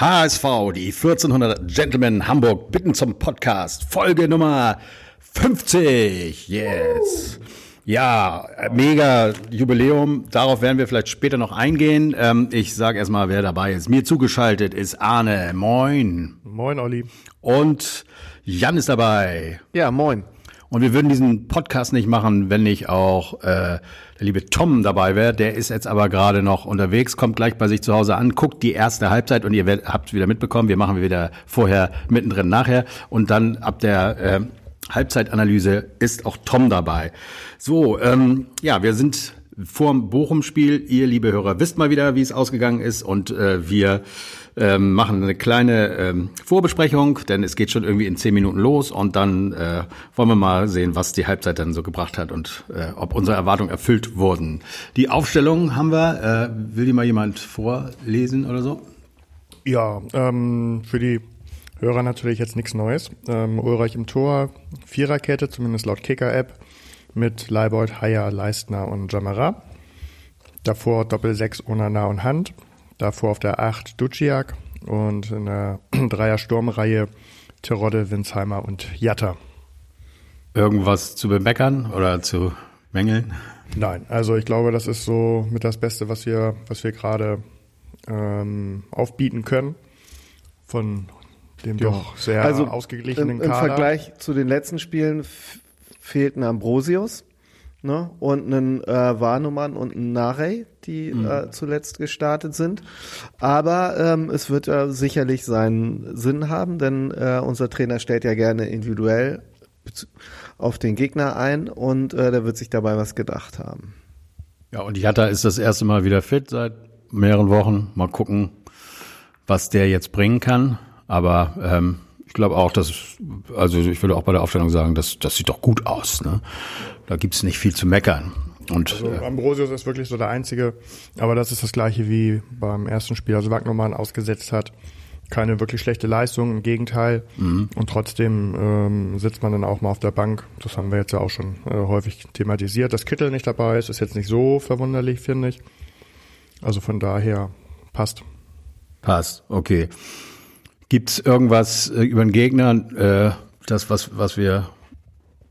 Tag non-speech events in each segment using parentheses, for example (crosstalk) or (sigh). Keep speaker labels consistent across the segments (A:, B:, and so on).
A: HSV, die 1400 Gentlemen Hamburg bitten zum Podcast. Folge Nummer 50. Yes. Ja, mega Jubiläum. Darauf werden wir vielleicht später noch eingehen. Ähm, ich sage erstmal, wer dabei ist. Mir zugeschaltet ist Arne. Moin.
B: Moin, Olli.
A: Und Jan ist dabei.
C: Ja, moin.
A: Und wir würden diesen Podcast nicht machen, wenn nicht auch äh, der liebe Tom dabei wäre. Der ist jetzt aber gerade noch unterwegs, kommt gleich bei sich zu Hause an, guckt die erste Halbzeit und ihr habt wieder mitbekommen, wir machen wieder vorher, mittendrin, nachher. Und dann ab der äh, Halbzeitanalyse ist auch Tom dabei. So, ähm, ja, wir sind vorm Bochum-Spiel. Ihr, liebe Hörer, wisst mal wieder, wie es ausgegangen ist. Und äh, wir ähm, machen eine kleine ähm, Vorbesprechung, denn es geht schon irgendwie in zehn Minuten los und dann äh, wollen wir mal sehen, was die Halbzeit dann so gebracht hat und äh, ob unsere Erwartungen erfüllt wurden. Die Aufstellung haben wir. Äh, will die mal jemand vorlesen oder so?
B: Ja, ähm, für die Hörer natürlich jetzt nichts Neues. Ähm, Ulreich im Tor, Viererkette, zumindest laut Kicker-App, mit Leibold, Haier, Leistner und Jamara. Davor Doppel 6 Onana und Hand. Davor auf der 8 Duciak und in der (clears throat) Dreier-Sturmreihe Terodde, Winsheimer und Jatta.
A: Irgendwas zu bemeckern oder zu mängeln?
B: Nein, also ich glaube, das ist so mit das Beste, was wir, was wir gerade ähm, aufbieten können. Von dem
C: ja.
B: doch sehr
C: also
B: ausgeglichenen
C: im, im
B: Kader.
C: Vergleich zu den letzten Spielen fehlt ein Ambrosius ne? und einen äh, Warnumann und ein Narey, die mhm. äh, zuletzt gestartet sind. Aber ähm, es wird äh, sicherlich seinen Sinn haben, denn äh, unser Trainer stellt ja gerne individuell auf den Gegner ein und äh, der wird sich dabei was gedacht haben.
A: Ja, und Jatta ist das erste Mal wieder fit seit mehreren Wochen. Mal gucken, was der jetzt bringen kann. Aber ähm, glaube auch, dass, also ich würde auch bei der Aufstellung sagen, dass das sieht doch gut aus. Ne? Da gibt's nicht viel zu meckern. Und,
B: also äh, Ambrosius ist wirklich so der Einzige, aber das ist das gleiche wie beim ersten Spiel. Also Wagnermann ausgesetzt hat keine wirklich schlechte Leistung, im Gegenteil. Mhm. Und trotzdem ähm, sitzt man dann auch mal auf der Bank. Das haben wir jetzt ja auch schon äh, häufig thematisiert. Dass Kittel nicht dabei ist, ist jetzt nicht so verwunderlich, finde ich. Also von daher passt.
A: Passt, okay. Gibt's irgendwas äh, über den Gegner, äh, das, was, was wir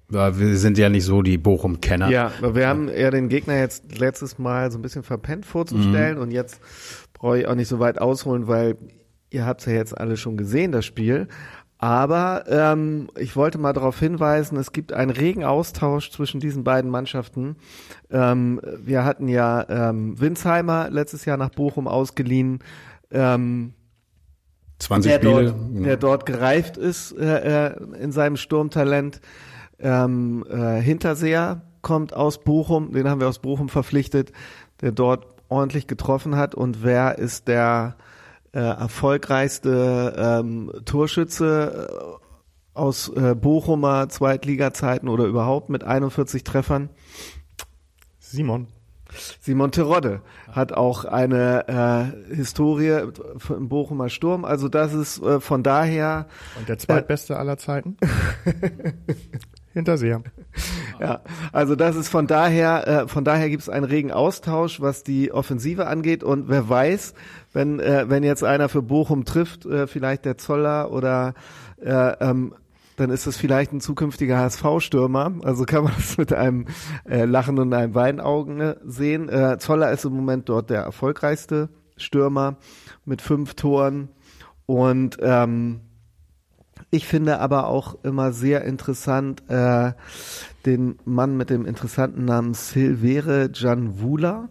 A: wir sind ja nicht so die Bochum-Kenner.
C: Ja, wir haben ja den Gegner jetzt letztes Mal so ein bisschen verpennt vorzustellen mhm. und jetzt brauche ich auch nicht so weit ausholen, weil ihr habt ja jetzt alle schon gesehen, das Spiel. Aber ähm, ich wollte mal darauf hinweisen, es gibt einen regen Austausch zwischen diesen beiden Mannschaften. Ähm, wir hatten ja ähm, Winsheimer letztes Jahr nach Bochum ausgeliehen. Ähm,
A: 20
C: der
A: Spiele.
C: Dort, genau. Der dort gereift ist äh, äh, in seinem Sturmtalent. Ähm, äh, Hinterseher kommt aus Bochum, den haben wir aus Bochum verpflichtet, der dort ordentlich getroffen hat. Und wer ist der äh, erfolgreichste ähm, Torschütze äh, aus äh, Bochumer Zweitliga-Zeiten oder überhaupt mit 41 Treffern?
B: Simon.
C: Simon Terodde hat auch eine äh, Historie im Bochumer Sturm. Also das ist äh, von daher.
B: Und der zweitbeste äh, aller Zeiten? (laughs) Hinterseher.
C: Ja, also das ist von daher, äh, von daher gibt es einen regen Austausch, was die Offensive angeht. Und wer weiß, wenn, äh, wenn jetzt einer für Bochum trifft, äh, vielleicht der Zoller oder äh, ähm, dann ist es vielleicht ein zukünftiger HSV-Stürmer. Also kann man (laughs) das mit einem äh, Lachen und einem Weinaugen sehen. Äh, Zoller ist im Moment dort der erfolgreichste Stürmer mit fünf Toren. Und ähm, ich finde aber auch immer sehr interessant äh, den Mann mit dem interessanten Namen Silvere Janvula.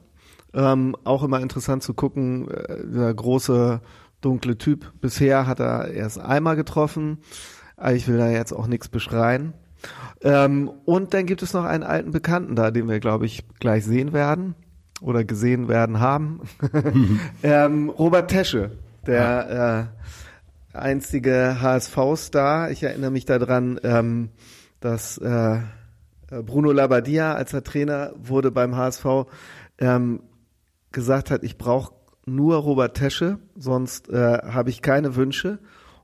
C: Ähm, auch immer interessant zu gucken, äh, der große dunkle Typ. Bisher hat er erst einmal getroffen. Ich will da jetzt auch nichts beschreien. Ähm, und dann gibt es noch einen alten Bekannten da, den wir, glaube ich, gleich sehen werden oder gesehen werden haben. (laughs) (laughs) ähm, Robert Tesche, der äh, einzige HSV-Star. Ich erinnere mich daran, ähm, dass äh, Bruno Labbadia, als er Trainer wurde beim HSV, ähm, gesagt hat, ich brauche nur Robert Tesche, sonst äh, habe ich keine Wünsche.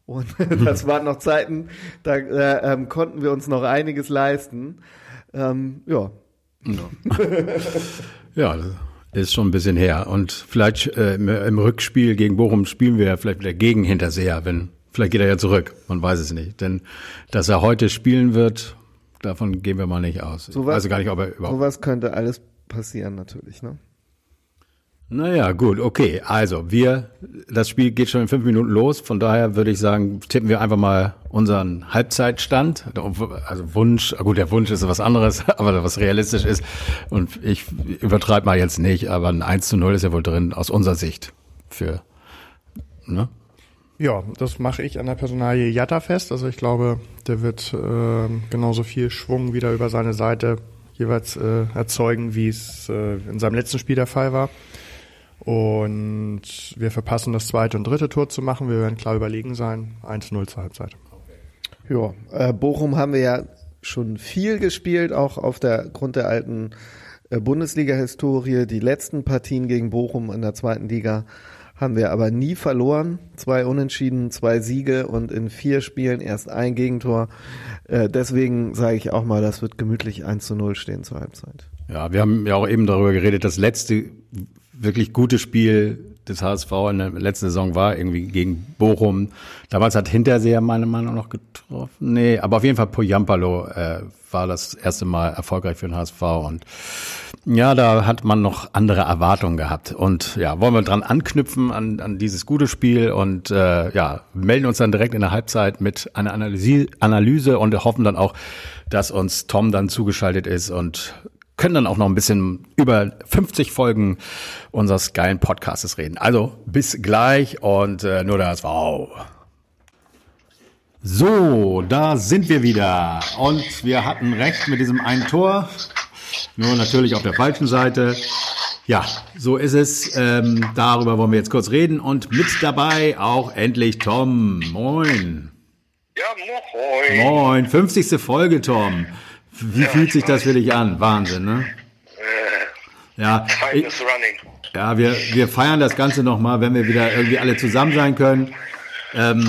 C: Und (laughs) das (laughs) waren noch Zeiten, da äh, ähm, konnten wir uns noch einiges leisten. Ähm, ja.
A: Ja. (laughs) ja, ist schon ein bisschen her. Und vielleicht äh, im, im, Rückspiel gegen Bochum spielen wir ja vielleicht wieder gegen Hinterseher, wenn vielleicht geht er ja zurück. Man weiß es nicht. Denn dass er heute spielen wird, davon gehen wir mal nicht aus.
C: So was, also gar nicht, ob er überhaupt. Sowas könnte alles passieren natürlich, ne?
A: Naja, gut, okay. Also wir, das Spiel geht schon in fünf Minuten los. Von daher würde ich sagen, tippen wir einfach mal unseren Halbzeitstand. Also Wunsch, gut, der Wunsch ist was anderes, (laughs) aber was realistisch ist. Und ich übertreibe mal jetzt nicht, aber ein 1 zu 0 ist ja wohl drin aus unserer Sicht für,
B: ne? Ja, das mache ich an der Personalie Jatta fest. Also ich glaube, der wird äh, genauso viel Schwung wieder über seine Seite jeweils äh, erzeugen, wie es äh, in seinem letzten Spiel der Fall war. Und wir verpassen das zweite und dritte Tor zu machen. Wir werden klar überlegen sein. 1-0 zur Halbzeit.
C: Ja, äh, Bochum haben wir ja schon viel gespielt, auch auf der Grund der alten äh, Bundesliga-Historie. Die letzten Partien gegen Bochum in der zweiten Liga haben wir aber nie verloren. Zwei Unentschieden, zwei Siege und in vier Spielen erst ein Gegentor. Äh, deswegen sage ich auch mal, das wird gemütlich 1 zu 0 stehen zur Halbzeit.
A: Ja, wir haben ja auch eben darüber geredet, das letzte wirklich gute Spiel des HSV in der letzten Saison war, irgendwie gegen Bochum. Damals hat Hinterseher meine Meinung noch getroffen. Nee, aber auf jeden Fall Poyampalo äh, war das erste Mal erfolgreich für den HSV und ja, da hat man noch andere Erwartungen gehabt. Und ja, wollen wir dran anknüpfen an, an dieses gute Spiel und äh, ja, melden uns dann direkt in der Halbzeit mit einer Analyse, Analyse und hoffen dann auch, dass uns Tom dann zugeschaltet ist und können dann auch noch ein bisschen über 50 Folgen unseres geilen Podcasts reden. Also bis gleich und äh, nur das wow. So, da sind wir wieder und wir hatten recht mit diesem einen Tor, nur natürlich auf der falschen Seite. Ja, so ist es. Ähm, darüber wollen wir jetzt kurz reden und mit dabei auch endlich Tom. Moin.
D: Ja, moin.
A: Moin, 50. Folge, Tom. Wie ja, fühlt sich das für dich an? Wahnsinn, ne? Äh, ja. Ich, ja, wir, wir feiern das Ganze nochmal, wenn wir wieder irgendwie alle zusammen sein können. Ähm,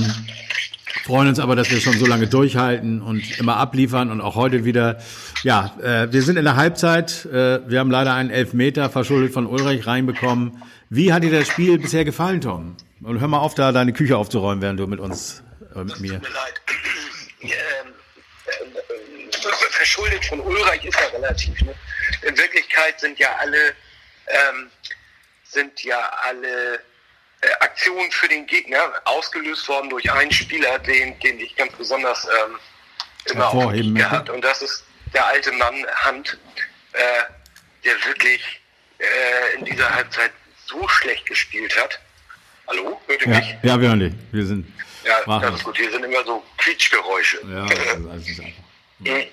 A: freuen uns aber, dass wir schon so lange durchhalten und immer abliefern und auch heute wieder. Ja, äh, wir sind in der Halbzeit. Äh, wir haben leider einen Elfmeter verschuldet von Ulrich reinbekommen. Wie hat dir das Spiel bisher gefallen, Tom? Und hör mal auf, da deine Küche aufzuräumen, während du mit uns, äh, mit mir. Tut mir leid. (clears throat)
D: Ähm, verschuldet von Ulreich ist ja relativ. Ne? In Wirklichkeit sind ja alle, ähm, sind ja alle äh, Aktionen für den Gegner ausgelöst worden durch einen Spieler, den, den ich ganz besonders ähm, immer auch gehabt. Und das ist der alte Mann Hand, äh, der wirklich äh, in dieser Halbzeit so schlecht gespielt hat. Hallo,
A: hört ihr ja, mich? Ja, wir hören dich. Wir sind.
D: Ja, das ist gut. Hier sind immer so Quietschgeräusche. Ja, das (laughs) ist einfach. Mhm.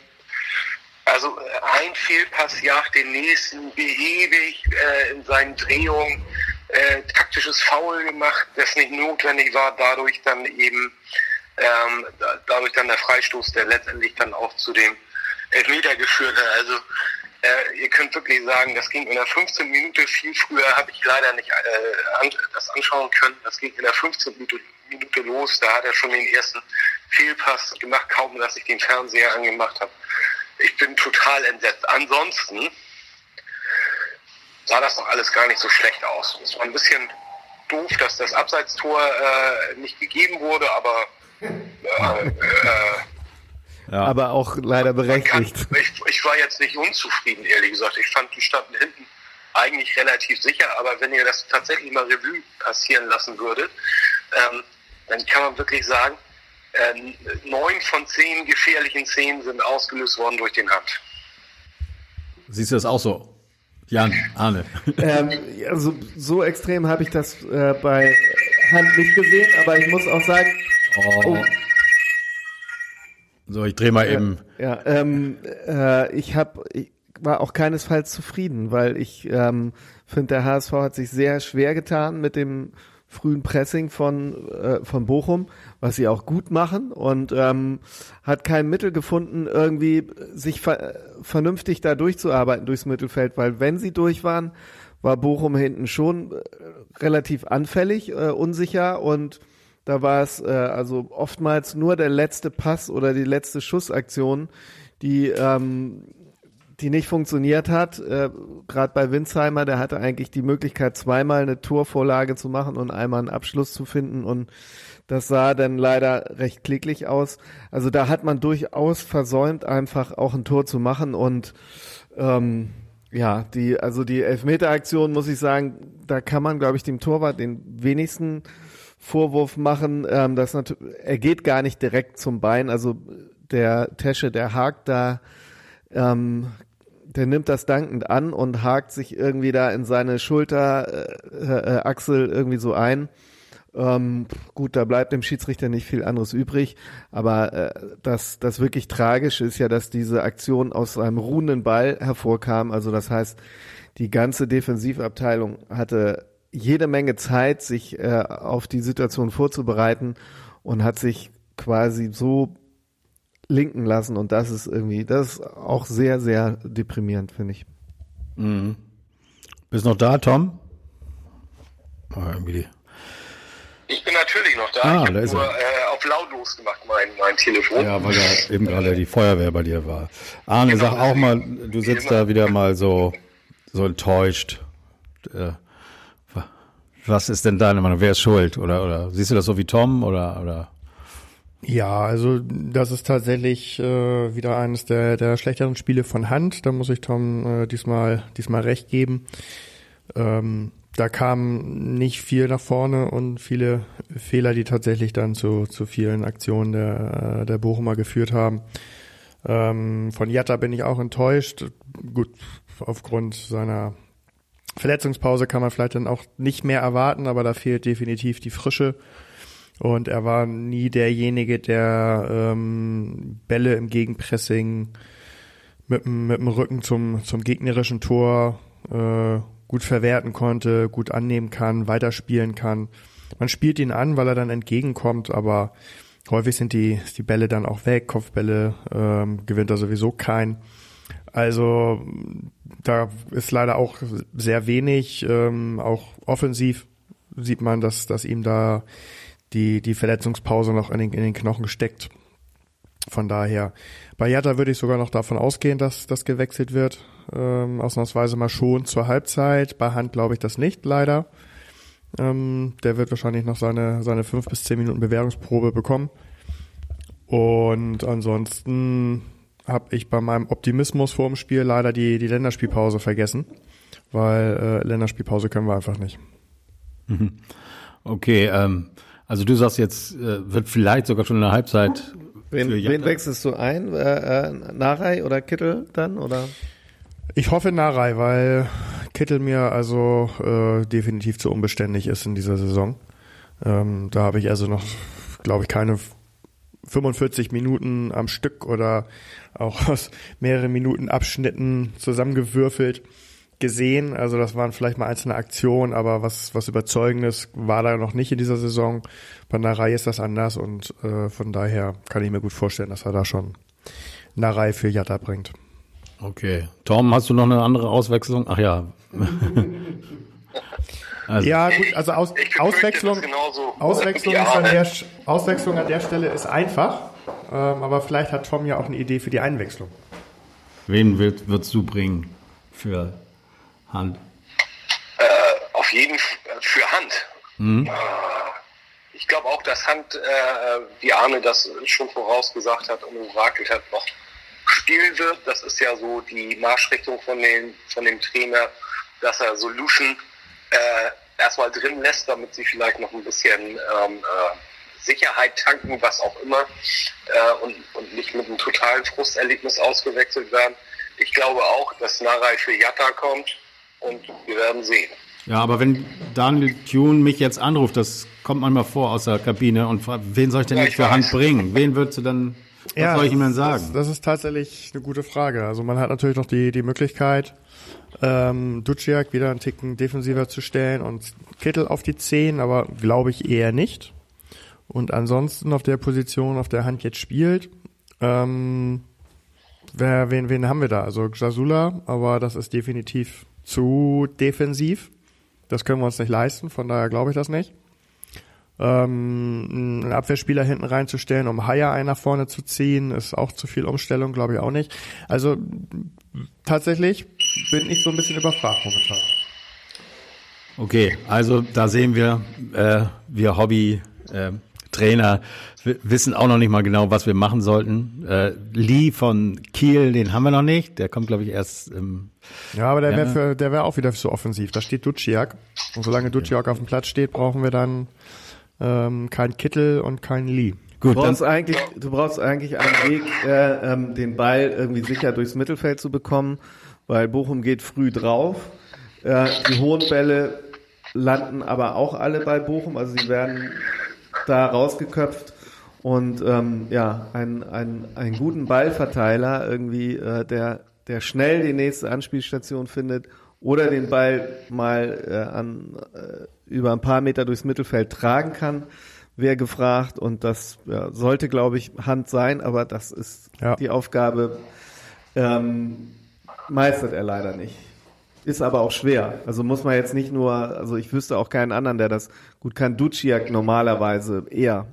D: Also äh, ein Fehlpass jagt den nächsten behäbig äh, in seinen Drehungen, äh, taktisches Foul gemacht, das nicht notwendig war, dadurch dann eben ähm, dadurch dann der Freistoß, der letztendlich dann auch zu dem Elfmeter geführt hat. Also äh, ihr könnt wirklich sagen, das ging in der 15 Minute viel früher, habe ich leider nicht äh, an, das anschauen können. Das ging in der 15 Minute, Minute los, da hat er schon den ersten Fehlpass gemacht, kaum dass ich den Fernseher angemacht habe ich bin total entsetzt. Ansonsten sah das doch alles gar nicht so schlecht aus. Es war ein bisschen doof, dass das Abseitstor äh, nicht gegeben wurde, aber äh,
C: äh, ja. aber auch leider berechtigt.
D: Kann, ich, ich, war jetzt nicht unzufrieden, ehrlich gesagt. Ich fand, die standen hinten eigentlich relativ sicher, aber wenn ihr das tatsächlich mal Revue passieren lassen würdet, ähm, dann kann man wirklich sagen, ähm, neun von zehn gefährlichen Szenen sind ausgelöst worden durch den Hand.
A: Siehst du das auch so? Jan, Arne. (laughs)
C: ähm, also, so extrem habe ich das äh, bei Hand nicht gesehen, aber ich muss auch sagen. Oh. Oh.
A: So, ich drehe mal eben.
C: Ja, ähm, äh, ich habe, ich war auch keinesfalls zufrieden, weil ich ähm, finde, der HSV hat sich sehr schwer getan mit dem frühen Pressing von, äh, von Bochum, was sie auch gut machen und ähm, hat kein Mittel gefunden, irgendwie sich ver vernünftig da durchzuarbeiten durchs Mittelfeld, weil wenn sie durch waren, war Bochum hinten schon äh, relativ anfällig, äh, unsicher und da war es äh, also oftmals nur der letzte Pass oder die letzte Schussaktion, die ähm, die nicht funktioniert hat. Äh, Gerade bei Winsheimer, der hatte eigentlich die Möglichkeit, zweimal eine Torvorlage zu machen und einmal einen Abschluss zu finden und das sah dann leider recht kläglich aus. Also da hat man durchaus versäumt, einfach auch ein Tor zu machen und ähm, ja, die, also die Elfmeteraktion muss ich sagen, da kann man, glaube ich, dem Torwart den wenigsten Vorwurf machen. Ähm, das er geht gar nicht direkt zum Bein. Also der Tesche, der hakt da, ähm, der nimmt das dankend an und hakt sich irgendwie da in seine Schulterachsel äh, äh, irgendwie so ein. Ähm, gut, da bleibt dem Schiedsrichter nicht viel anderes übrig, aber äh, das, das wirklich Tragische ist ja, dass diese Aktion aus einem ruhenden Ball hervorkam. Also das heißt, die ganze Defensivabteilung hatte jede Menge Zeit, sich äh, auf die Situation vorzubereiten und hat sich quasi so linken lassen und das ist irgendwie, das ist auch sehr, sehr deprimierend, finde ich.
A: Mhm. Bist noch da, Tom?
D: Oh, irgendwie ich bin natürlich noch da.
A: Ah,
D: ich
A: da ist
D: nur äh, auf lautlos gemacht, mein, mein Telefon.
A: Ja, weil da eben gerade die Feuerwehr bei dir war. Arne, genau, sag auch mal, du sitzt da wieder mal so, so enttäuscht. Äh, was ist denn deine Meinung? Wer ist schuld? Oder, oder siehst du das so wie Tom oder, oder?
B: Ja, also das ist tatsächlich äh, wieder eines der, der schlechteren Spiele von Hand. Da muss ich Tom äh, diesmal, diesmal recht geben. Ähm, da kam nicht viel nach vorne und viele Fehler, die tatsächlich dann zu, zu vielen Aktionen der, der Bochumer geführt haben. Ähm, von Jatta bin ich auch enttäuscht. Gut, aufgrund seiner Verletzungspause kann man vielleicht dann auch nicht mehr erwarten, aber da fehlt definitiv die Frische. Und er war nie derjenige, der ähm, Bälle im Gegenpressing mit, mit dem Rücken zum, zum gegnerischen Tor äh, gut verwerten konnte, gut annehmen kann, weiterspielen kann. Man spielt ihn an, weil er dann entgegenkommt, aber häufig sind die, die Bälle dann auch weg, Kopfbälle ähm, gewinnt er sowieso kein. Also da ist leider auch sehr wenig, ähm, auch offensiv sieht man, dass, dass ihm da die, die Verletzungspause noch in den, in den Knochen steckt. Von daher, bei Jatta würde ich sogar noch davon ausgehen, dass das gewechselt wird. Ähm, ausnahmsweise mal schon zur Halbzeit. Bei Hand glaube ich das nicht, leider. Ähm, der wird wahrscheinlich noch seine, seine fünf bis zehn Minuten Bewährungsprobe bekommen. Und ansonsten habe ich bei meinem Optimismus vor dem Spiel leider die, die Länderspielpause vergessen, weil äh, Länderspielpause können wir einfach nicht.
A: Mhm. Okay, ähm, also du sagst jetzt, äh, wird vielleicht sogar schon in der Halbzeit.
C: Wen, wen wechselst du ein? Äh, äh, Narei oder Kittel dann? Oder?
B: Ich hoffe Narei, weil Kittel mir also äh, definitiv zu unbeständig ist in dieser Saison. Ähm, da habe ich also noch, glaube ich, keine 45 Minuten am Stück oder auch aus mehreren Minuten Abschnitten zusammengewürfelt gesehen. Also das waren vielleicht mal einzelne Aktionen, aber was, was Überzeugendes war da noch nicht in dieser Saison. Bei Narei ist das anders und äh, von daher kann ich mir gut vorstellen, dass er da schon Narei für Jatta bringt.
A: Okay. Tom, hast du noch eine andere Auswechslung? Ach ja. (laughs)
B: also. Ja, gut, also Aus, Auswechslung, Auswechslung, ist an der, Auswechslung an der Stelle ist einfach, ähm, aber vielleicht hat Tom ja auch eine Idee für die Einwechslung.
A: Wen wird, würdest du bringen für Hand?
D: Äh, auf jeden Fall für Hand. Mhm. Äh, ich glaube auch, dass Hand, äh, wie Arne das schon vorausgesagt hat und orakelt hat, noch spielen wird. Das ist ja so die Marschrichtung von, den, von dem Trainer, dass er Solution äh, erstmal drin lässt, damit sie vielleicht noch ein bisschen ähm, äh, Sicherheit tanken, was auch immer, äh, und, und nicht mit einem totalen Frusterlebnis ausgewechselt werden. Ich glaube auch, dass Narai für Jatta kommt und wir werden sehen.
A: Ja, aber wenn Daniel Thune mich jetzt anruft, das kommt manchmal vor aus der Kabine und fragt, wen soll ich denn ja, jetzt für. Hand bringen? Wen würdest du dann was ja, soll ich ihm denn sagen?
B: Das, das, ist tatsächlich eine gute Frage. Also man hat natürlich noch die, die Möglichkeit, ähm, Duciak wieder einen Ticken defensiver zu stellen und Kittel auf die 10, aber glaube ich eher nicht. Und ansonsten auf der Position, auf der Hand jetzt spielt, ähm, wer, wen, wen haben wir da? Also Jasula, aber das ist definitiv zu defensiv. Das können wir uns nicht leisten, von daher glaube ich das nicht. Ähm, einen Abwehrspieler hinten reinzustellen, um Haier nach vorne zu ziehen, ist auch zu viel Umstellung, glaube ich auch nicht. Also tatsächlich bin ich so ein bisschen überfragt momentan.
A: Okay, also da sehen wir, äh, wir Hobby äh, Trainer wissen auch noch nicht mal genau, was wir machen sollten. Äh, Lee von Kiel, den haben wir noch nicht. Der kommt, glaube ich, erst im.
B: Ja, aber der wäre für, der wäre auch wieder so offensiv. Da steht Duciak. Und solange Duciak auf dem Platz steht, brauchen wir dann ähm, kein Kittel und kein Lee.
C: Gut, du brauchst eigentlich, du brauchst eigentlich einen Weg, äh, ähm, den Ball irgendwie sicher durchs Mittelfeld zu bekommen, weil Bochum geht früh drauf. Äh, die hohen Bälle landen aber auch alle bei Bochum, also sie werden da rausgeköpft und ähm, ja, ein, ein, einen guten Ballverteiler irgendwie, äh, der, der schnell die nächste Anspielstation findet oder den Ball mal äh, an, äh, über ein paar Meter durchs Mittelfeld tragen kann, wäre gefragt und das ja, sollte, glaube ich, Hand sein, aber das ist ja. die Aufgabe, ähm, meistert er leider nicht. Ist aber auch schwer. Also muss man jetzt nicht nur, also ich wüsste auch keinen anderen, der das gut kann. Duciak normalerweise eher.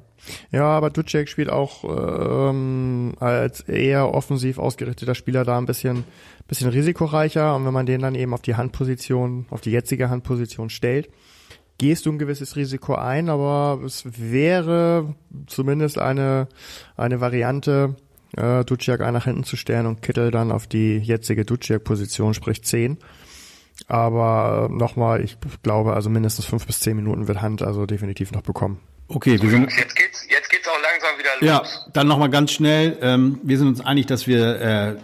B: Ja, aber Duciak spielt auch ähm, als eher offensiv ausgerichteter Spieler da ein bisschen, bisschen risikoreicher. Und wenn man den dann eben auf die Handposition, auf die jetzige Handposition stellt, gehst du ein gewisses Risiko ein, aber es wäre zumindest eine, eine Variante, äh, Duciak nach hinten zu stellen und Kittel dann auf die jetzige Duciak-Position, sprich 10. Aber äh, nochmal, ich glaube, also mindestens fünf bis zehn Minuten wird Hand also definitiv noch bekommen.
A: Okay, wir sind.
D: Jetzt geht's, jetzt geht's auch langsam wieder
A: los. Ja, dann nochmal ganz schnell. Ähm, wir sind uns einig, dass wir äh,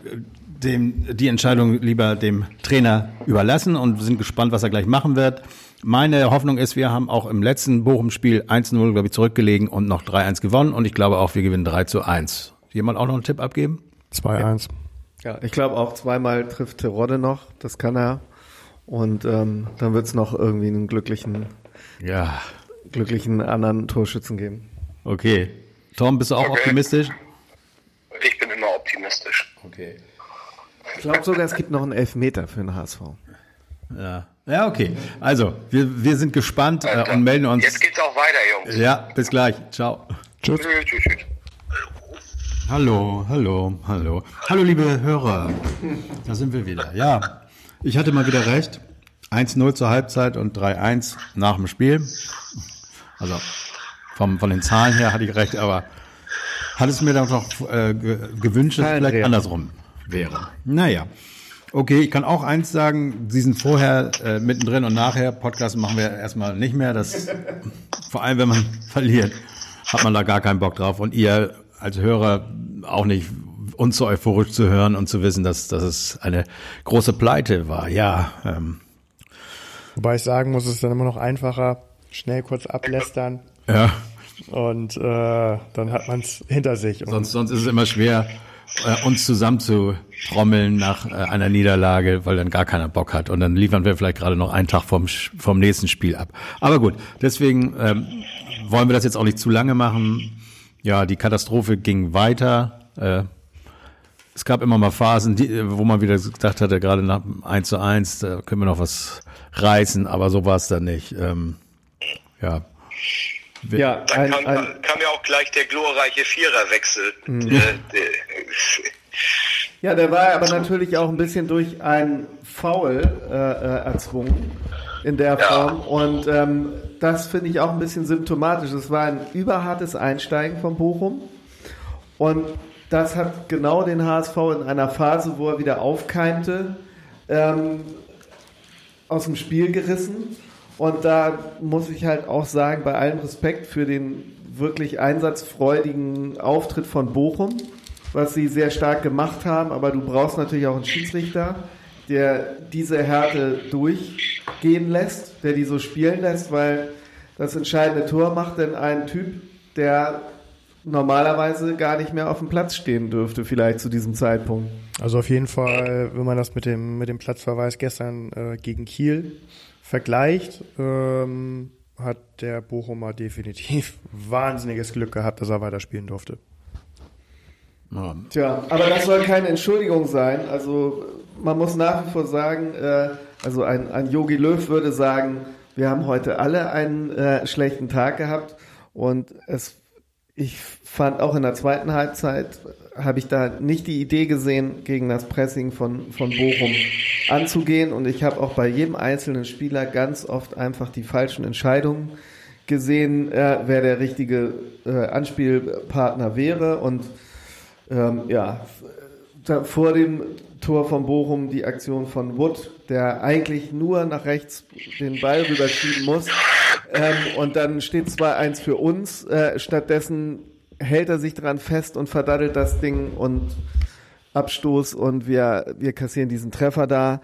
A: dem, die Entscheidung lieber dem Trainer überlassen und sind gespannt, was er gleich machen wird. Meine Hoffnung ist, wir haben auch im letzten Bochum-Spiel 1-0, glaube ich, zurückgelegen und noch 3-1 gewonnen. Und ich glaube auch, wir gewinnen 3 zu 1. Jemand auch noch einen Tipp abgeben?
B: 2-1.
C: Ja, ich glaube auch zweimal trifft Terodde noch. Das kann er. Und ähm, dann wird es noch irgendwie einen glücklichen,
A: ja.
C: glücklichen anderen Torschützen geben.
A: Okay. Tom, bist du auch okay. optimistisch?
D: Ich bin immer optimistisch.
A: Okay.
C: Ich glaube sogar, es gibt noch einen Elfmeter für den HSV.
A: Ja. Ja, okay. Also, wir, wir sind gespannt äh, und melden uns.
D: Jetzt geht's auch weiter, Jungs.
A: Ja, bis gleich. Ciao.
B: Tschüss. Tschüss, tschüss.
A: Hallo, hallo, hallo. Hallo, liebe Hörer. Da sind wir wieder. Ja, ich hatte mal wieder recht. 1-0 zur Halbzeit und 3-1 nach dem Spiel. Also vom, von den Zahlen her hatte ich recht, aber hat es mir dann noch äh, gewünscht, dass es vielleicht Real. andersrum wäre. Naja. Okay, ich kann auch eins sagen, Sie sind vorher, äh, mittendrin und nachher. Podcast machen wir erstmal nicht mehr. Das, vor allem, wenn man (laughs) verliert, hat man da gar keinen Bock drauf. Und ihr als Hörer auch nicht, uns so euphorisch zu hören und zu wissen, dass, dass es eine große Pleite war. Ja. Ähm.
B: Wobei ich sagen muss, es ist dann immer noch einfacher, schnell kurz ablästern.
A: Ja.
B: Und äh, dann hat man es hinter sich.
A: Sonst, sonst ist es immer schwer, äh, uns zusammenzutrommeln nach äh, einer Niederlage, weil dann gar keiner Bock hat. Und dann liefern wir vielleicht gerade noch einen Tag vom, vom nächsten Spiel ab. Aber gut, deswegen ähm, wollen wir das jetzt auch nicht zu lange machen. Ja, die Katastrophe ging weiter. Äh, es gab immer mal Phasen, die, wo man wieder gedacht hatte, gerade nach 1 zu 1, da können wir noch was reißen, aber so war es dann nicht. Ähm, ja.
D: Ja, dann kam, ein, kam, ja auch gleich der glorreiche Viererwechsel. Mhm. Äh,
C: ja, der war aber natürlich auch ein bisschen durch ein Foul äh, äh, erzwungen in der ja. Form. Und ähm, das finde ich auch ein bisschen symptomatisch. Es war ein überhartes Einsteigen von Bochum. Und das hat genau den HSV in einer Phase, wo er wieder aufkeimte, ähm, aus dem Spiel gerissen. Und da muss ich halt auch sagen, bei allem Respekt für den wirklich einsatzfreudigen Auftritt von Bochum, was sie sehr stark gemacht haben, aber du brauchst natürlich auch einen Schiedsrichter, der diese Härte durchgehen lässt, der die so spielen lässt, weil das entscheidende Tor macht denn ein Typ, der normalerweise gar nicht mehr auf dem Platz stehen dürfte, vielleicht zu diesem Zeitpunkt.
B: Also auf jeden Fall, wenn man das mit dem, mit dem Platzverweis gestern äh, gegen Kiel vergleicht, ähm, hat der Bochumer definitiv (laughs) wahnsinniges Glück gehabt, dass er weiterspielen durfte.
C: Ja. Tja, aber das soll keine Entschuldigung sein. Also man muss nach wie vor sagen, äh, also ein, ein Yogi Löw würde sagen, wir haben heute alle einen äh, schlechten Tag gehabt Und es, ich fand auch in der zweiten Halbzeit habe ich da nicht die Idee gesehen, gegen das Pressing von, von Bochum anzugehen. Und ich habe auch bei jedem einzelnen Spieler ganz oft einfach die falschen Entscheidungen gesehen, äh, wer der richtige äh, Anspielpartner wäre. Und ähm, ja, da, vor dem Tor von Bochum die Aktion von Wood, der eigentlich nur nach rechts den Ball rüberschieben muss. Ähm, und dann steht 2-1 für uns. Äh, stattdessen hält er sich dran fest und verdaddelt das Ding und Abstoß und wir, wir kassieren diesen Treffer da.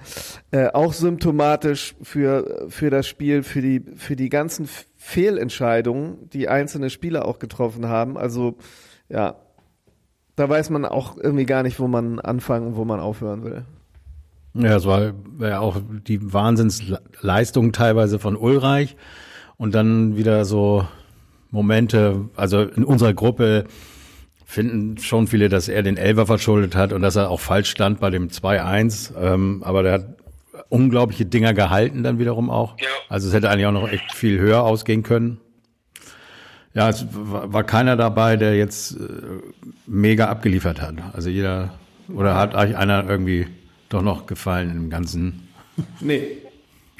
C: Äh, auch symptomatisch für, für das Spiel, für die, für die ganzen Fehlentscheidungen, die einzelne Spieler auch getroffen haben. Also, ja, da weiß man auch irgendwie gar nicht, wo man anfangen und wo man aufhören will.
A: Ja, es war ja auch die Wahnsinnsleistung teilweise von Ulreich und dann wieder so Momente, also in unserer Gruppe finden schon viele, dass er den Elfer verschuldet hat und dass er auch falsch stand bei dem 2-1. Ähm, aber der hat unglaubliche Dinger gehalten dann wiederum auch. Ja. Also es hätte eigentlich auch noch echt viel höher ausgehen können. Ja, es war keiner dabei, der jetzt äh, mega abgeliefert hat. Also jeder, oder hat eigentlich einer irgendwie doch noch gefallen im Ganzen?
C: Nee,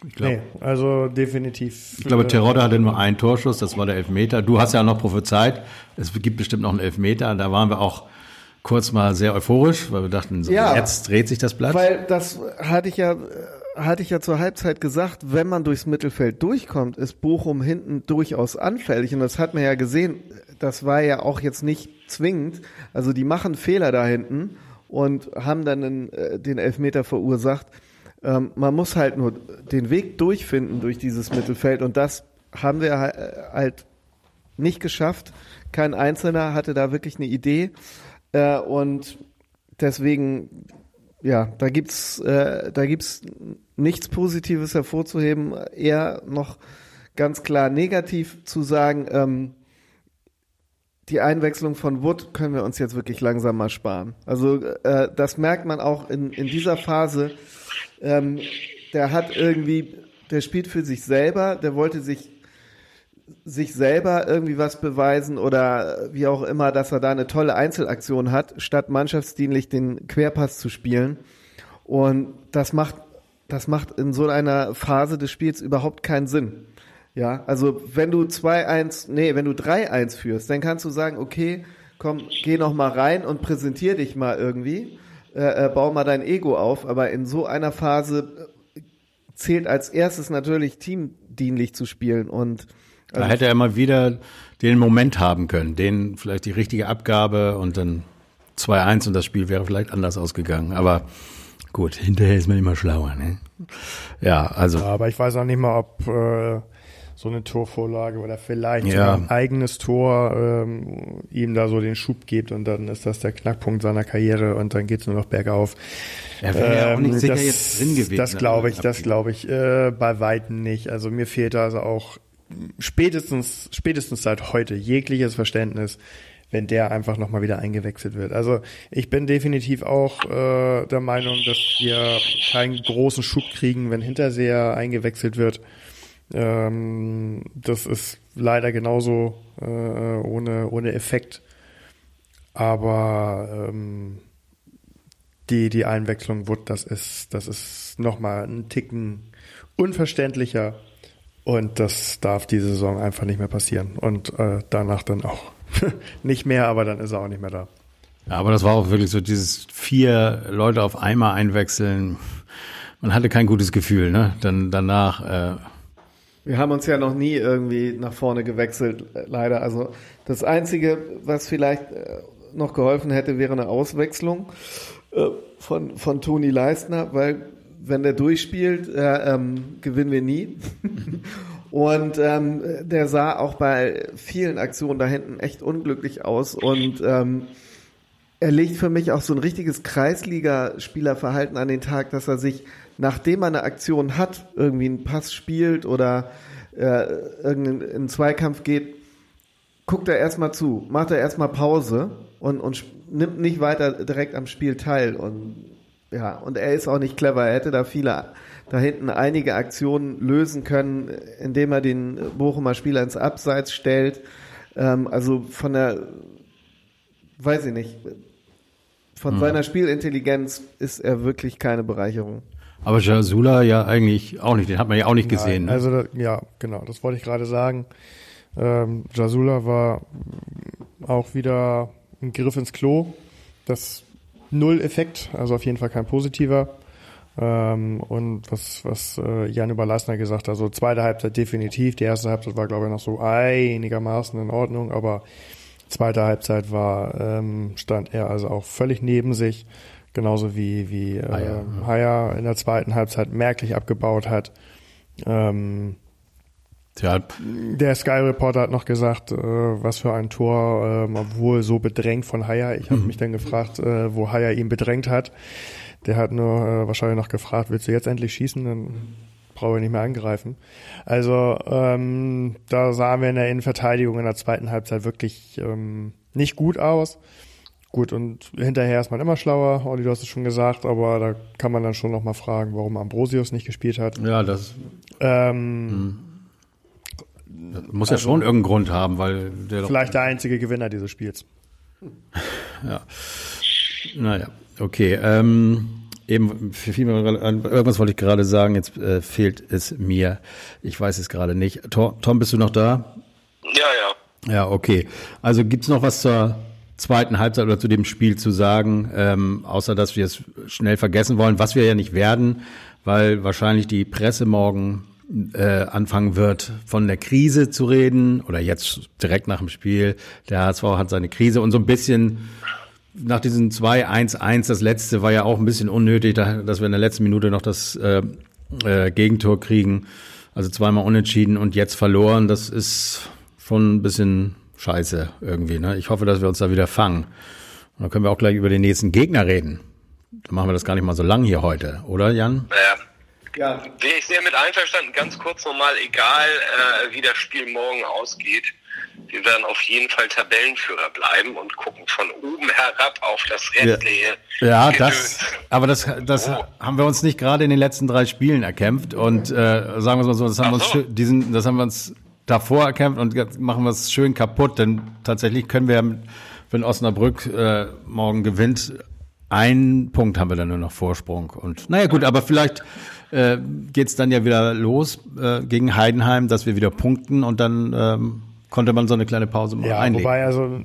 B: ich glaub, nee, also definitiv.
A: Ich glaube, Terodde hatte nur einen Torschuss, das war der Elfmeter. Du hast ja noch prophezeit, es gibt bestimmt noch einen Elfmeter. Da waren wir auch kurz mal sehr euphorisch, weil wir dachten, so, ja, jetzt dreht sich das Blatt.
C: Weil das hatte ich ja, hatte ich ja zur Halbzeit gesagt, wenn man durchs Mittelfeld durchkommt, ist Bochum hinten durchaus anfällig. Und das hat man ja gesehen, das war ja auch jetzt nicht zwingend. Also die machen Fehler da hinten und haben dann den, äh, den Elfmeter verursacht. Ähm, man muss halt nur den Weg durchfinden durch dieses Mittelfeld und das haben wir halt nicht geschafft. Kein Einzelner hatte da wirklich eine Idee äh, und deswegen, ja, da gibt's, äh, da gibt's nichts Positives hervorzuheben, eher noch ganz klar negativ zu sagen. Ähm, die Einwechslung von Wood können wir uns jetzt wirklich langsam mal sparen. Also äh, das merkt man auch in, in dieser Phase ähm, der hat irgendwie, der spielt für sich selber, der wollte sich sich selber irgendwie was beweisen oder wie auch immer, dass er da eine tolle Einzelaktion hat, statt mannschaftsdienlich den Querpass zu spielen. Und das macht, das macht in so einer Phase des Spiels überhaupt keinen Sinn. Ja, also wenn du 2-1, nee, wenn du 3-1 führst, dann kannst du sagen, okay, komm, geh noch mal rein und präsentier dich mal irgendwie äh, äh, bau mal dein Ego auf, aber in so einer Phase äh, zählt als erstes natürlich teamdienlich zu spielen und
A: also da hätte er mal wieder den Moment haben können, den vielleicht die richtige Abgabe und dann 2-1 und das Spiel wäre vielleicht anders ausgegangen. Aber gut, hinterher ist man immer schlauer. Ne? Ja, also. Ja,
B: aber ich weiß auch nicht mal, ob äh, so eine Torvorlage oder vielleicht ja. ein eigenes Tor ähm, ihm da so den Schub gibt und dann ist das der Knackpunkt seiner Karriere und dann geht's nur noch bergauf.
A: Er wäre ja auch nicht ähm, sicher das, jetzt drin gewesen.
B: Das glaube ich, das glaube ich äh, bei Weitem nicht. Also mir fehlt also auch spätestens, spätestens seit heute jegliches Verständnis, wenn der einfach nochmal wieder eingewechselt wird. Also ich bin definitiv auch äh, der Meinung, dass wir keinen großen Schub kriegen, wenn Hinterseher eingewechselt wird. Ähm, das ist leider genauso äh, ohne, ohne Effekt. Aber ähm, die, die Einwechslung Wood, das ist, das ist nochmal ein Ticken unverständlicher. Und das darf diese Saison einfach nicht mehr passieren. Und äh, danach dann auch (laughs) nicht mehr, aber dann ist er auch nicht mehr da.
A: Ja, aber das war auch wirklich so dieses vier Leute auf einmal einwechseln. Man hatte kein gutes Gefühl, ne? Dann danach äh,
C: wir haben uns ja noch nie irgendwie nach vorne gewechselt, leider. Also das Einzige, was vielleicht äh, noch geholfen hätte, wäre eine Auswechslung äh, von, von Toni Leistner, weil wenn der durchspielt, äh, ähm, gewinnen wir nie. (laughs) und ähm, der sah auch bei vielen Aktionen da hinten echt unglücklich aus und ähm, er legt für mich auch so ein richtiges Kreisliga-Spielerverhalten an den Tag, dass er sich, nachdem er eine Aktion hat, irgendwie einen Pass spielt oder äh, irgendeinen Zweikampf geht, guckt er erstmal zu, macht er erstmal Pause und, und nimmt nicht weiter direkt am Spiel teil. Und ja, und er ist auch nicht clever. Er hätte da viele da hinten einige Aktionen lösen können, indem er den Bochumer Spieler ins Abseits stellt Ähm, also von der, weiß ich nicht, von hm. seiner Spielintelligenz ist er wirklich keine Bereicherung.
A: Aber Jasula ja eigentlich auch nicht, den hat man ja auch nicht gesehen.
B: Nein, also ja, genau, das wollte ich gerade sagen. Ähm, Jasula war auch wieder ein Griff ins Klo. Das Null-Effekt, also auf jeden Fall kein positiver. Ähm, und was, was äh, Jan über Leistner gesagt hat, also zweite Halbzeit definitiv. Die erste Halbzeit war, glaube ich, noch so einigermaßen in Ordnung, aber zweite Halbzeit war, ähm, stand er also auch völlig neben sich, genauso wie, wie äh, Haya, Haya in der zweiten Halbzeit merklich abgebaut hat. Ähm, Tja. Der Sky Reporter hat noch gesagt, äh, was für ein Tor, äh, obwohl so bedrängt von Haya. Ich habe mhm. mich dann gefragt, äh, wo Haya ihn bedrängt hat. Der hat nur äh, wahrscheinlich noch gefragt, willst du jetzt endlich schießen? Dann brauche ich nicht mehr angreifen. Also ähm, da sahen wir in der Innenverteidigung in der zweiten Halbzeit wirklich ähm, nicht gut aus. Gut, und hinterher ist man immer schlauer, Olli, du hast es schon gesagt, aber da kann man dann schon noch mal fragen, warum Ambrosius nicht gespielt hat.
A: Ja, das ähm, mhm. Das muss also, ja schon irgendeinen Grund haben, weil
B: der Vielleicht der einzige Gewinner dieses Spiels.
A: ja. Naja, okay. Ähm, eben fiel mir irgendwas wollte ich gerade sagen, jetzt äh, fehlt es mir. Ich weiß es gerade nicht. Tom, Tom, bist du noch da?
D: Ja, ja.
A: Ja, okay. Also gibt's noch was zur zweiten Halbzeit oder zu dem Spiel zu sagen, ähm, außer dass wir es schnell vergessen wollen, was wir ja nicht werden, weil wahrscheinlich die Presse morgen äh, anfangen wird, von der Krise zu reden oder jetzt direkt nach dem Spiel. Der HSV hat seine Krise und so ein bisschen nach diesen 2-1-1, das letzte war ja auch ein bisschen unnötig, dass wir in der letzten Minute noch das äh, äh, Gegentor kriegen. Also zweimal unentschieden und jetzt verloren. Das ist schon ein bisschen scheiße irgendwie. Ne? Ich hoffe, dass wir uns da wieder fangen. Und dann können wir auch gleich über den nächsten Gegner reden. Dann machen wir das gar nicht mal so lang hier heute, oder Jan?
D: Ja. Ja. Wäre ich sehr mit einverstanden. Ganz kurz nochmal, egal äh, wie das Spiel morgen ausgeht, wir werden auf jeden Fall Tabellenführer bleiben und gucken von oben herab auf das
A: restliche. Ja, ja das, aber das, das oh. haben wir uns nicht gerade in den letzten drei Spielen erkämpft und äh, sagen wir es mal so, das haben, so. wir uns diesen, das haben wir uns davor erkämpft und jetzt machen wir es schön kaputt, denn tatsächlich können wir, wenn Osnabrück äh, morgen gewinnt, einen Punkt haben wir dann nur noch Vorsprung. Und naja gut, aber vielleicht äh, geht dann ja wieder los äh, gegen Heidenheim, dass wir wieder punkten und dann ähm, konnte man so eine kleine Pause mal ja, einlegen.
B: Wobei, also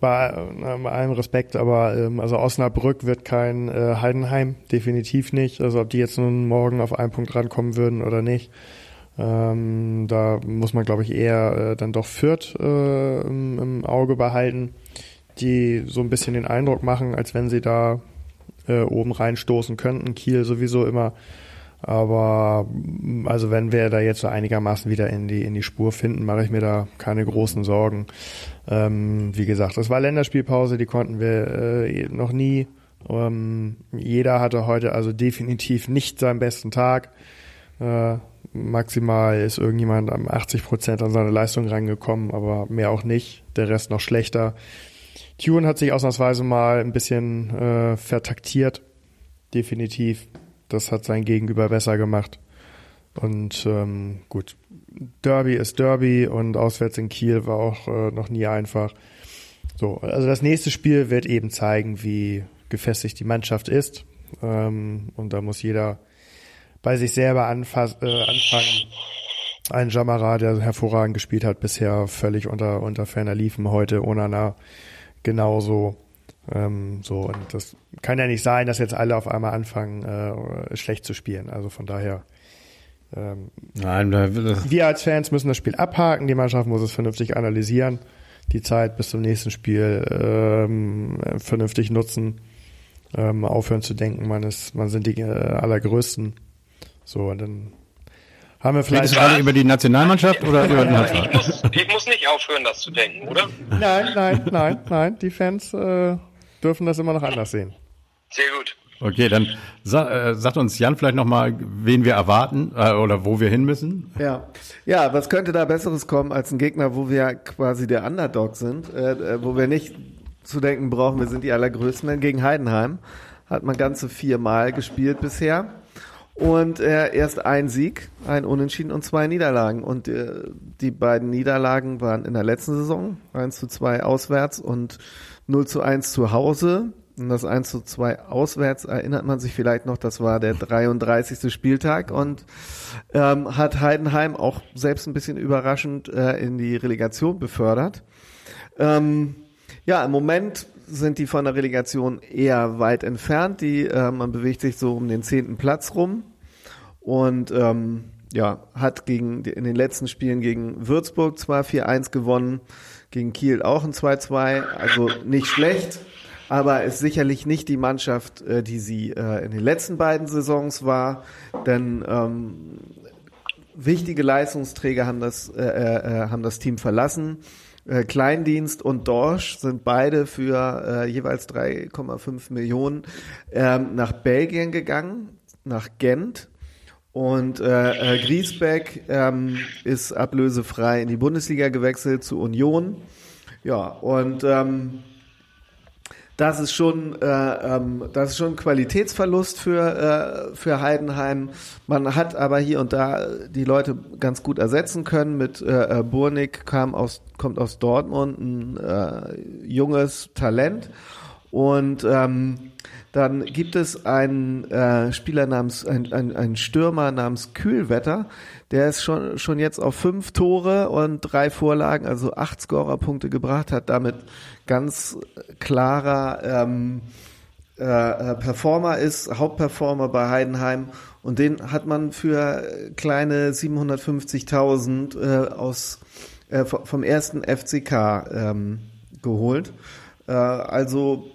B: bei, äh, bei allem Respekt, aber ähm, also Osnabrück wird kein äh, Heidenheim, definitiv nicht. Also ob die jetzt nun morgen auf einen Punkt rankommen würden oder nicht. Ähm, da muss man, glaube ich, eher äh, dann doch Fürth äh, im, im, Auge behalten, die so ein bisschen den Eindruck machen, als wenn sie da äh, oben reinstoßen könnten. Kiel sowieso immer aber also wenn wir da jetzt so einigermaßen wieder in die in die Spur finden, mache ich mir da keine großen Sorgen. Ähm, wie gesagt, es war Länderspielpause, die konnten wir äh, noch nie. Ähm, jeder hatte heute also definitiv nicht seinen besten Tag. Äh, maximal ist irgendjemand am 80 Prozent an seine Leistung rangekommen, aber mehr auch nicht. Der Rest noch schlechter. Tune hat sich ausnahmsweise mal ein bisschen äh, vertaktiert. Definitiv. Das hat sein Gegenüber besser gemacht. Und ähm, gut, Derby ist Derby und auswärts in Kiel war auch äh, noch nie einfach. So, also das nächste Spiel wird eben zeigen, wie gefestigt die Mannschaft ist. Ähm, und da muss jeder bei sich selber anfass, äh, anfangen. Ein Jamara, der hervorragend gespielt hat, bisher völlig unter, unter ferner Liefen heute, Onana genauso. Ähm, so, und das kann ja nicht sein, dass jetzt alle auf einmal anfangen, äh, schlecht zu spielen. Also von daher. Ähm, Nein, wir als Fans müssen das Spiel abhaken, die Mannschaft muss es vernünftig analysieren, die Zeit bis zum nächsten Spiel ähm, vernünftig nutzen, ähm, aufhören zu denken, man ist, man sind die äh, allergrößten. So, und dann haben wir vielleicht.
A: gerade über die Nationalmannschaft oder über den
D: ich muss, ich muss nicht aufhören, das zu denken, oder?
B: Nein, nein, nein, nein. Die Fans äh, dürfen das immer noch anders sehen.
D: Sehr gut.
A: Okay, dann sa äh, sagt uns Jan vielleicht nochmal, wen wir erwarten äh, oder wo wir hin müssen.
C: Ja. ja, was könnte da Besseres kommen als ein Gegner, wo wir quasi der Underdog sind, äh, äh wo wir nicht zu denken brauchen, wir sind die Allergrößten. Denn gegen Heidenheim hat man ganze viermal gespielt bisher. Und äh, erst ein Sieg, ein Unentschieden und zwei Niederlagen. Und äh, die beiden Niederlagen waren in der letzten Saison 1 zu 2 auswärts und 0 zu 1 zu Hause. Und das 1 zu 2 auswärts erinnert man sich vielleicht noch, das war der 33. Spieltag und ähm, hat Heidenheim auch selbst ein bisschen überraschend äh, in die Relegation befördert. Ähm, ja, im Moment sind die von der Relegation eher weit entfernt. Die, äh, man bewegt sich so um den zehnten Platz rum und ähm, ja, hat gegen in den letzten Spielen gegen Würzburg zwar 4-1 gewonnen, gegen Kiel auch ein 2-2, also nicht schlecht, aber ist sicherlich nicht die Mannschaft, äh, die sie äh, in den letzten beiden Saisons war, denn ähm, wichtige Leistungsträger haben das, äh, äh, haben das Team verlassen. Äh, Kleindienst und Dorsch sind beide für äh, jeweils 3,5 Millionen ähm, nach Belgien gegangen, nach Gent. Und äh, äh, Griesbeck ähm, ist ablösefrei in die Bundesliga gewechselt zu Union. Ja, und ähm, das ist schon, äh, ähm, das ist schon ein Qualitätsverlust für, äh, für Heidenheim. Man hat aber hier und da die Leute ganz gut ersetzen können. Mit äh, äh Burnik kam aus, kommt aus Dortmund, ein äh, junges Talent. Und ähm, dann gibt es einen äh, Spieler namens, ein, ein, ein Stürmer namens Kühlwetter, der ist schon, schon jetzt auf fünf Tore und drei Vorlagen, also acht Scorerpunkte gebracht, hat damit ganz klarer ähm, äh, äh Performer ist, Hauptperformer bei Heidenheim und den hat man für kleine 750.000 äh, aus äh, vom ersten FCK ähm, geholt. Äh, also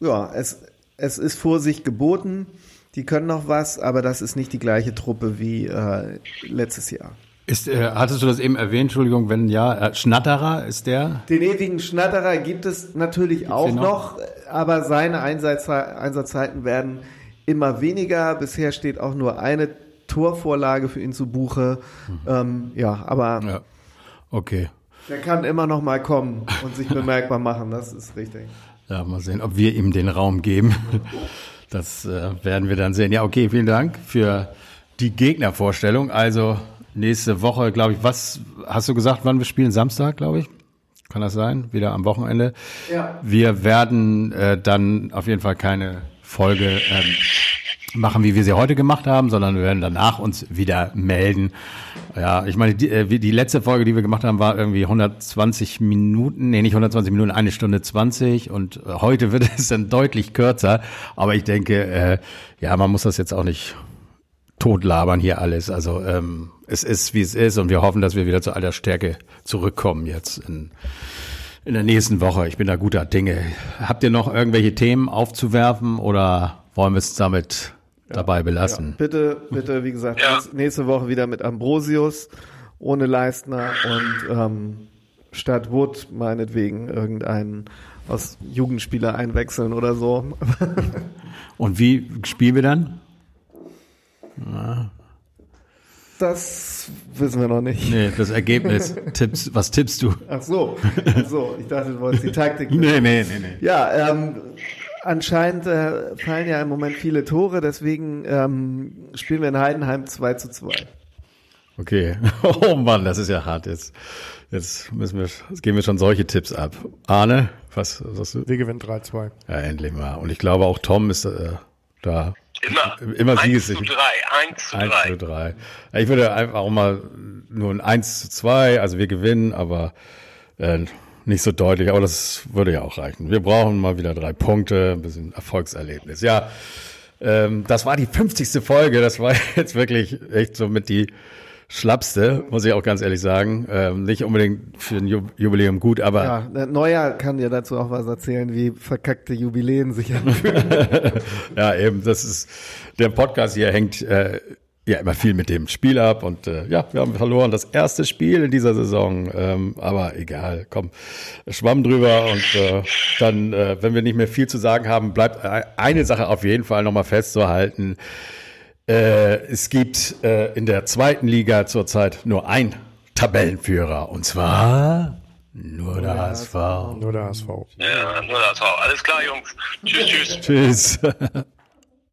C: ja, es es ist Vorsicht geboten. Die können noch was, aber das ist nicht die gleiche Truppe wie äh, letztes Jahr.
A: Ist, äh, hattest du das eben erwähnt, Entschuldigung, wenn ja, äh, Schnatterer ist der?
C: Den ewigen Schnatterer gibt es natürlich Gibt's auch noch? noch, aber seine Einsatz, Einsatzzeiten werden immer weniger. Bisher steht auch nur eine Torvorlage für ihn zu Buche. Mhm. Ähm, ja, aber
A: ja. okay.
C: Der kann immer noch mal kommen und sich bemerkbar machen, das ist richtig.
A: Ja, mal sehen, ob wir ihm den Raum geben. (laughs) Das äh, werden wir dann sehen. Ja, okay, vielen Dank für die Gegnervorstellung. Also nächste Woche, glaube ich, was hast du gesagt, wann wir spielen? Samstag, glaube ich. Kann das sein? Wieder am Wochenende. Ja. Wir werden äh, dann auf jeden Fall keine Folge ähm, machen, wie wir sie heute gemacht haben, sondern wir werden danach uns wieder melden. Ja, ich meine, die, äh, die letzte Folge, die wir gemacht haben, war irgendwie 120 Minuten, nee, nicht 120 Minuten, eine Stunde 20 und äh, heute wird (laughs) es dann deutlich kürzer. Aber ich denke, äh, ja, man muss das jetzt auch nicht totlabern hier alles. Also ähm, es ist, wie es ist und wir hoffen, dass wir wieder zu alter Stärke zurückkommen jetzt in, in der nächsten Woche. Ich bin da guter Dinge. Habt ihr noch irgendwelche Themen aufzuwerfen oder wollen wir es damit dabei belassen. Ja,
C: bitte, bitte, wie gesagt, ja. nächste Woche wieder mit Ambrosius, ohne Leistner und ähm, statt Wood meinetwegen irgendeinen aus Jugendspieler einwechseln oder so. (laughs)
A: und wie spielen wir dann? Na.
C: Das wissen wir noch nicht.
A: Nee, das Ergebnis. (laughs) Tipps, was tippst du?
C: Ach so, Ach so ich dachte, du wolltest die Taktik. (laughs)
A: nee, nee, nee, nee.
C: Ja, ähm, Anscheinend äh, fallen ja im Moment viele Tore, deswegen ähm, spielen wir in Heidenheim 2 zu 2.
A: Okay. (laughs) Oh Mann, das ist ja hart jetzt. Jetzt müssen wir, jetzt geben wir schon solche Tipps ab. Arne, was sagst du?
B: Wir gewinnen 3-2.
A: Ja, endlich mal. Und ich glaube auch Tom ist äh, da.
D: Immer.
A: Immer
D: 1 zu 3. 1 zu 3. 1 zu
A: 3. Ich würde einfach auch mal nur ein 1 zu 2, also wir gewinnen, aber äh, nicht so deutlich, aber das würde ja auch reichen. Wir brauchen mal wieder drei Punkte, ein bisschen Erfolgserlebnis. Ja, ähm, das war die 50. Folge. Das war (laughs) jetzt wirklich echt so mit die schlappste, muss ich auch ganz ehrlich sagen. Ähm, nicht unbedingt für ein Jubiläum gut, aber.
C: Ja, Neuer kann dir dazu auch was erzählen, wie verkackte Jubiläen sich (laughs) anfühlen.
A: ja, eben, das ist, der Podcast hier hängt äh, ja immer viel mit dem Spiel ab und äh, ja, wir haben verloren das erste Spiel in dieser Saison, ähm, aber egal, komm, schwamm drüber und äh, dann, äh, wenn wir nicht mehr viel zu sagen haben, bleibt eine Sache auf jeden Fall nochmal festzuhalten. Äh, es gibt äh, in der zweiten Liga zurzeit nur ein Tabellenführer und zwar nur, der HSV.
B: Nur der HSV.
D: Ja, nur der HSV. Alles klar, Jungs. Tschüss, tschüss.
A: Tschüss. (laughs)